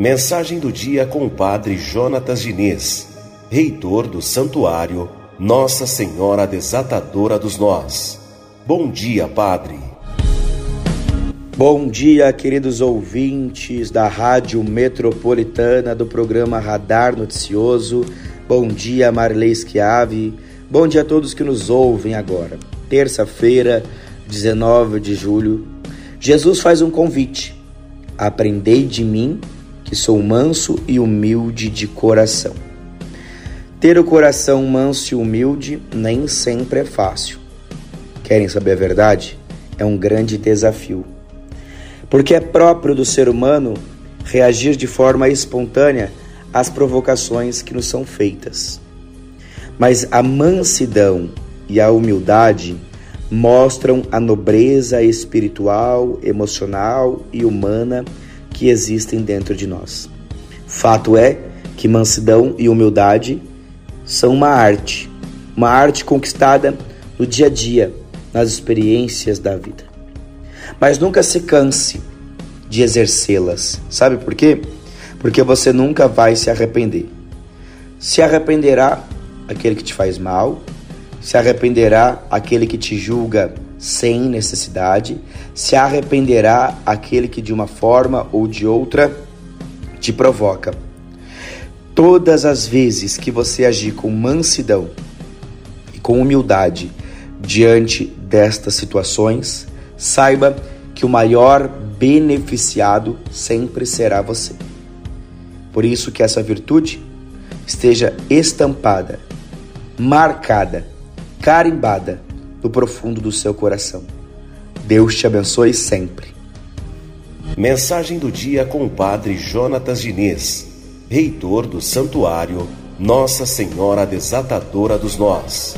Mensagem do dia com o Padre Jonatas Diniz, reitor do Santuário Nossa Senhora Desatadora dos Nós. Bom dia, Padre. Bom dia, queridos ouvintes da Rádio Metropolitana do programa Radar Noticioso. Bom dia, Marley Schiave. Bom dia a todos que nos ouvem agora. Terça-feira, 19 de julho, Jesus faz um convite. Aprendei de mim que sou manso e humilde de coração. Ter o coração manso e humilde nem sempre é fácil. Querem saber a verdade? É um grande desafio. Porque é próprio do ser humano reagir de forma espontânea às provocações que nos são feitas. Mas a mansidão e a humildade mostram a nobreza espiritual, emocional e humana que existem dentro de nós. Fato é que mansidão e humildade são uma arte, uma arte conquistada no dia a dia, nas experiências da vida. Mas nunca se canse de exercê-las. Sabe por quê? Porque você nunca vai se arrepender. Se arrependerá aquele que te faz mal, se arrependerá aquele que te julga sem necessidade, se arrependerá aquele que de uma forma ou de outra te provoca. Todas as vezes que você agir com mansidão e com humildade diante destas situações, saiba que o maior beneficiado sempre será você. Por isso que essa virtude esteja estampada, marcada, carimbada do profundo do seu coração. Deus te abençoe sempre. Mensagem do dia com o Padre Jonatas Diniz, reitor do Santuário Nossa Senhora Desatadora dos Nós.